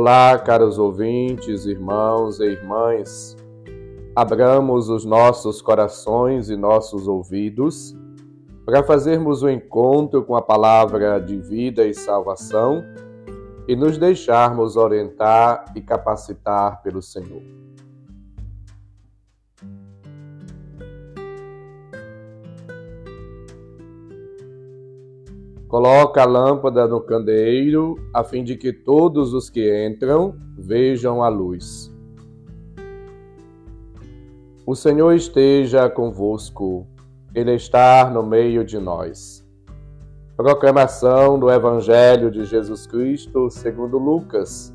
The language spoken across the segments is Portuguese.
Olá, caros ouvintes, irmãos e irmãs. Abramos os nossos corações e nossos ouvidos para fazermos o um encontro com a palavra de vida e salvação e nos deixarmos orientar e capacitar pelo Senhor. Coloca a lâmpada no candeeiro, a fim de que todos os que entram vejam a luz. O Senhor esteja convosco, Ele está no meio de nós. Proclamação do Evangelho de Jesus Cristo segundo Lucas,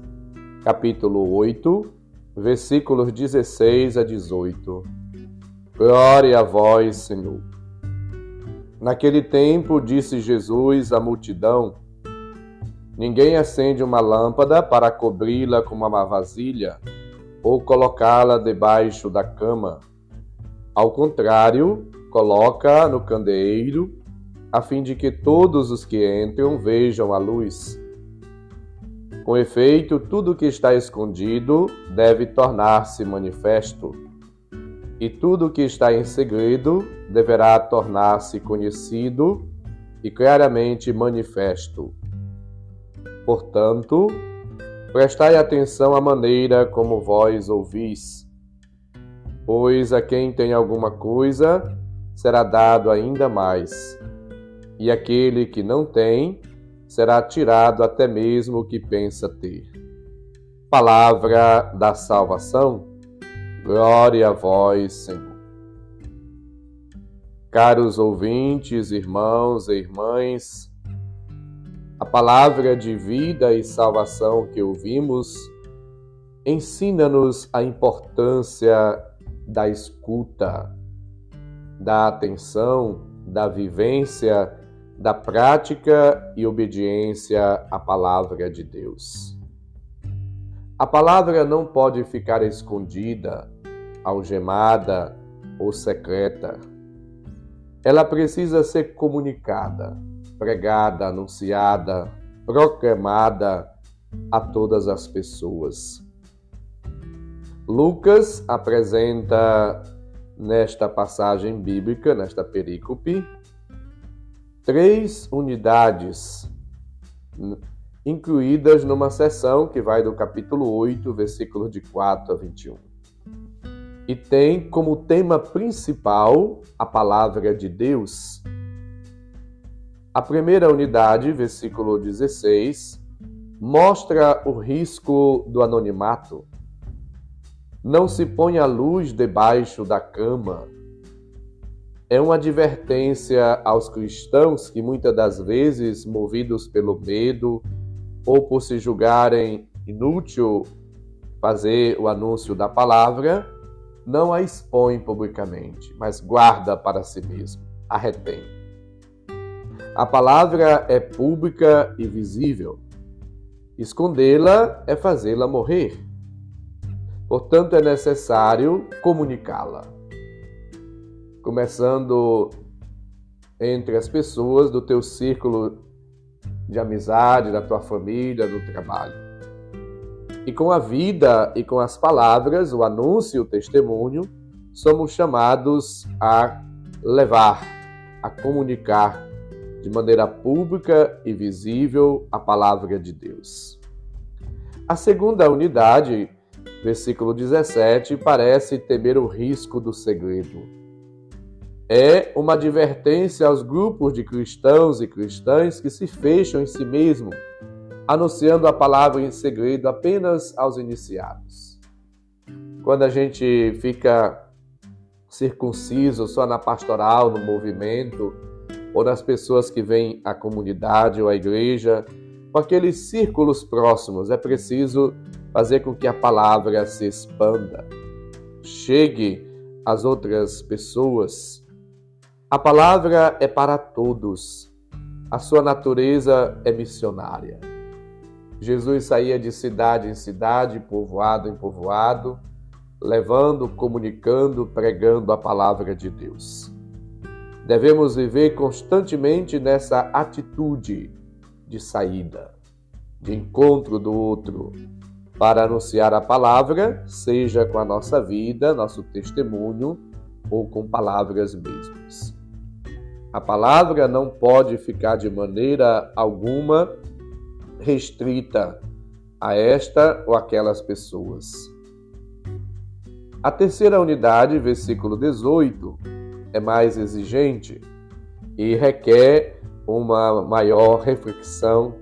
capítulo 8, versículos 16 a 18. Glória a vós, Senhor. Naquele tempo, disse Jesus à multidão: Ninguém acende uma lâmpada para cobri-la com uma vasilha ou colocá-la debaixo da cama. Ao contrário, coloca no candeeiro, a fim de que todos os que entram vejam a luz. Com efeito, tudo que está escondido deve tornar-se manifesto e tudo o que está em segredo deverá tornar-se conhecido e claramente manifesto. Portanto, prestai atenção à maneira como vós ouvis, pois a quem tem alguma coisa será dado ainda mais, e aquele que não tem será tirado até mesmo o que pensa ter. Palavra da salvação. Glória a vós, Senhor. Caros ouvintes, irmãos e irmãs, a palavra de vida e salvação que ouvimos ensina-nos a importância da escuta, da atenção, da vivência, da prática e obediência à palavra de Deus. A palavra não pode ficar escondida, algemada ou secreta. Ela precisa ser comunicada, pregada, anunciada, proclamada a todas as pessoas. Lucas apresenta nesta passagem bíblica, nesta perícope, três unidades incluídas numa seção que vai do capítulo 8, versículos de 4 a 21 e tem como tema principal a palavra de Deus. A primeira unidade, versículo 16, mostra o risco do anonimato. Não se põe a luz debaixo da cama. É uma advertência aos cristãos que muitas das vezes, movidos pelo medo ou por se julgarem inútil fazer o anúncio da palavra, não a expõe publicamente, mas guarda para si mesmo, a retém. A palavra é pública e visível. Escondê-la é fazê-la morrer. Portanto, é necessário comunicá-la. Começando entre as pessoas do teu círculo de amizade, da tua família, do trabalho. E com a vida e com as palavras, o anúncio o testemunho, somos chamados a levar, a comunicar de maneira pública e visível a palavra de Deus. A segunda unidade, versículo 17, parece temer o risco do segredo. É uma advertência aos grupos de cristãos e cristãs que se fecham em si mesmos anunciando a palavra em segredo apenas aos iniciados. Quando a gente fica circunciso só na pastoral, no movimento, ou nas pessoas que vêm à comunidade ou à igreja, com aqueles círculos próximos, é preciso fazer com que a palavra se expanda, chegue às outras pessoas. A palavra é para todos, a sua natureza é missionária. Jesus saía de cidade em cidade, povoado em povoado, levando, comunicando, pregando a palavra de Deus. Devemos viver constantemente nessa atitude de saída, de encontro do outro, para anunciar a palavra, seja com a nossa vida, nosso testemunho ou com palavras mesmas. A palavra não pode ficar de maneira alguma restrita a esta ou aquelas pessoas. A terceira unidade, versículo 18, é mais exigente e requer uma maior reflexão.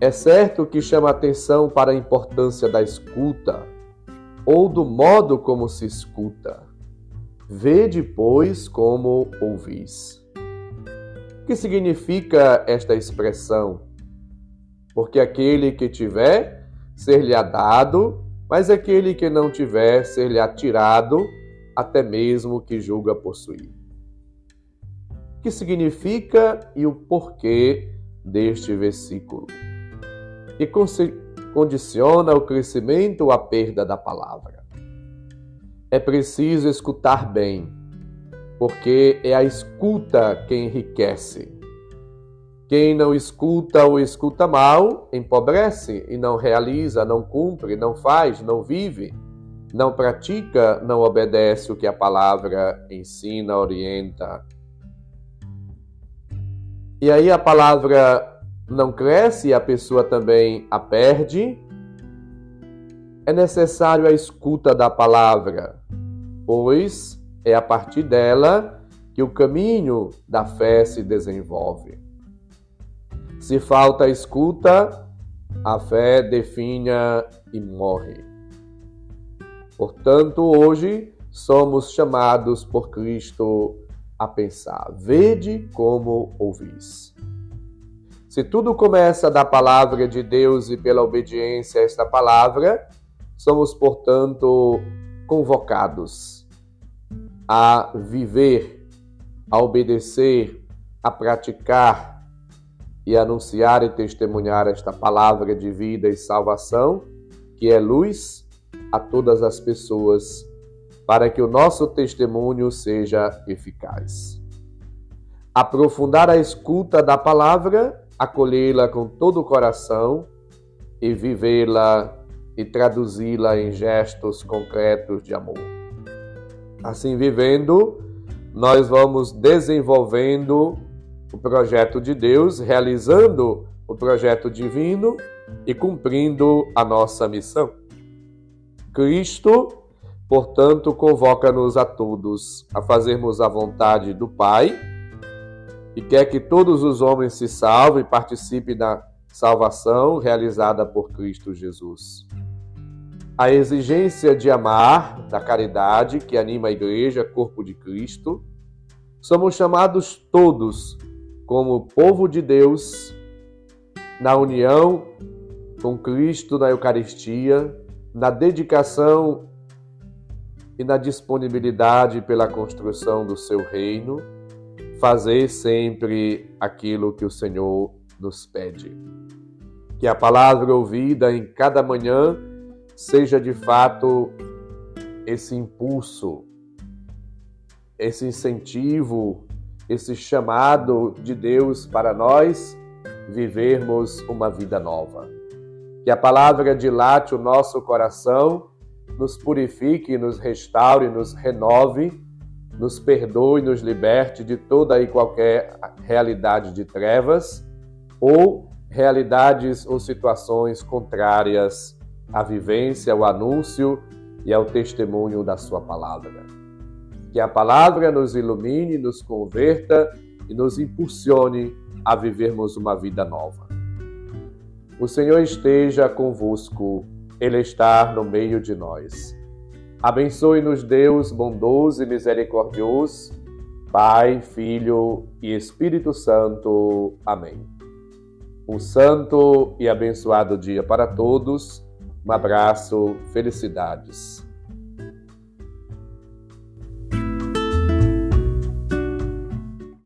É certo que chama atenção para a importância da escuta ou do modo como se escuta. Vê depois como ouvis. O que significa esta expressão? Porque aquele que tiver, ser-lhe-á dado, mas aquele que não tiver, ser-lhe-á tirado, até mesmo que julga possuir que significa e o porquê deste versículo. E condiciona o crescimento a perda da palavra. É preciso escutar bem, porque é a escuta que enriquece. Quem não escuta ou escuta mal, empobrece e não realiza, não cumpre, não faz, não vive, não pratica, não obedece o que a palavra ensina, orienta, e aí a palavra não cresce e a pessoa também a perde. É necessário a escuta da palavra, pois é a partir dela que o caminho da fé se desenvolve. Se falta escuta, a fé definha e morre. Portanto, hoje somos chamados por Cristo a pensar: vede como ouvis. Se tudo começa da palavra de Deus e pela obediência a esta palavra, somos, portanto, convocados a viver, a obedecer, a praticar e anunciar e testemunhar esta palavra de vida e salvação, que é luz a todas as pessoas para que o nosso testemunho seja eficaz. Aprofundar a escuta da palavra, acolhê-la com todo o coração e vivê-la e traduzi-la em gestos concretos de amor. Assim vivendo, nós vamos desenvolvendo o projeto de Deus, realizando o projeto divino e cumprindo a nossa missão. Cristo Portanto, convoca-nos a todos a fazermos a vontade do Pai e quer que todos os homens se salvem e participem da salvação realizada por Cristo Jesus. A exigência de amar, da caridade que anima a Igreja, corpo de Cristo, somos chamados todos, como povo de Deus, na união com Cristo na Eucaristia, na dedicação e na disponibilidade pela construção do seu reino, fazer sempre aquilo que o Senhor nos pede. Que a palavra ouvida em cada manhã seja de fato esse impulso, esse incentivo, esse chamado de Deus para nós vivermos uma vida nova. Que a palavra dilate o nosso coração nos purifique, nos restaure, nos renove, nos perdoe, nos liberte de toda e qualquer realidade de trevas ou realidades ou situações contrárias à vivência, ao anúncio e ao testemunho da Sua palavra. Que a palavra nos ilumine, nos converta e nos impulsione a vivermos uma vida nova. O Senhor esteja convosco ele está no meio de nós. Abençoe-nos, Deus bondoso e misericordioso, Pai, Filho e Espírito Santo. Amém. Um santo e abençoado dia para todos. Um abraço, felicidades.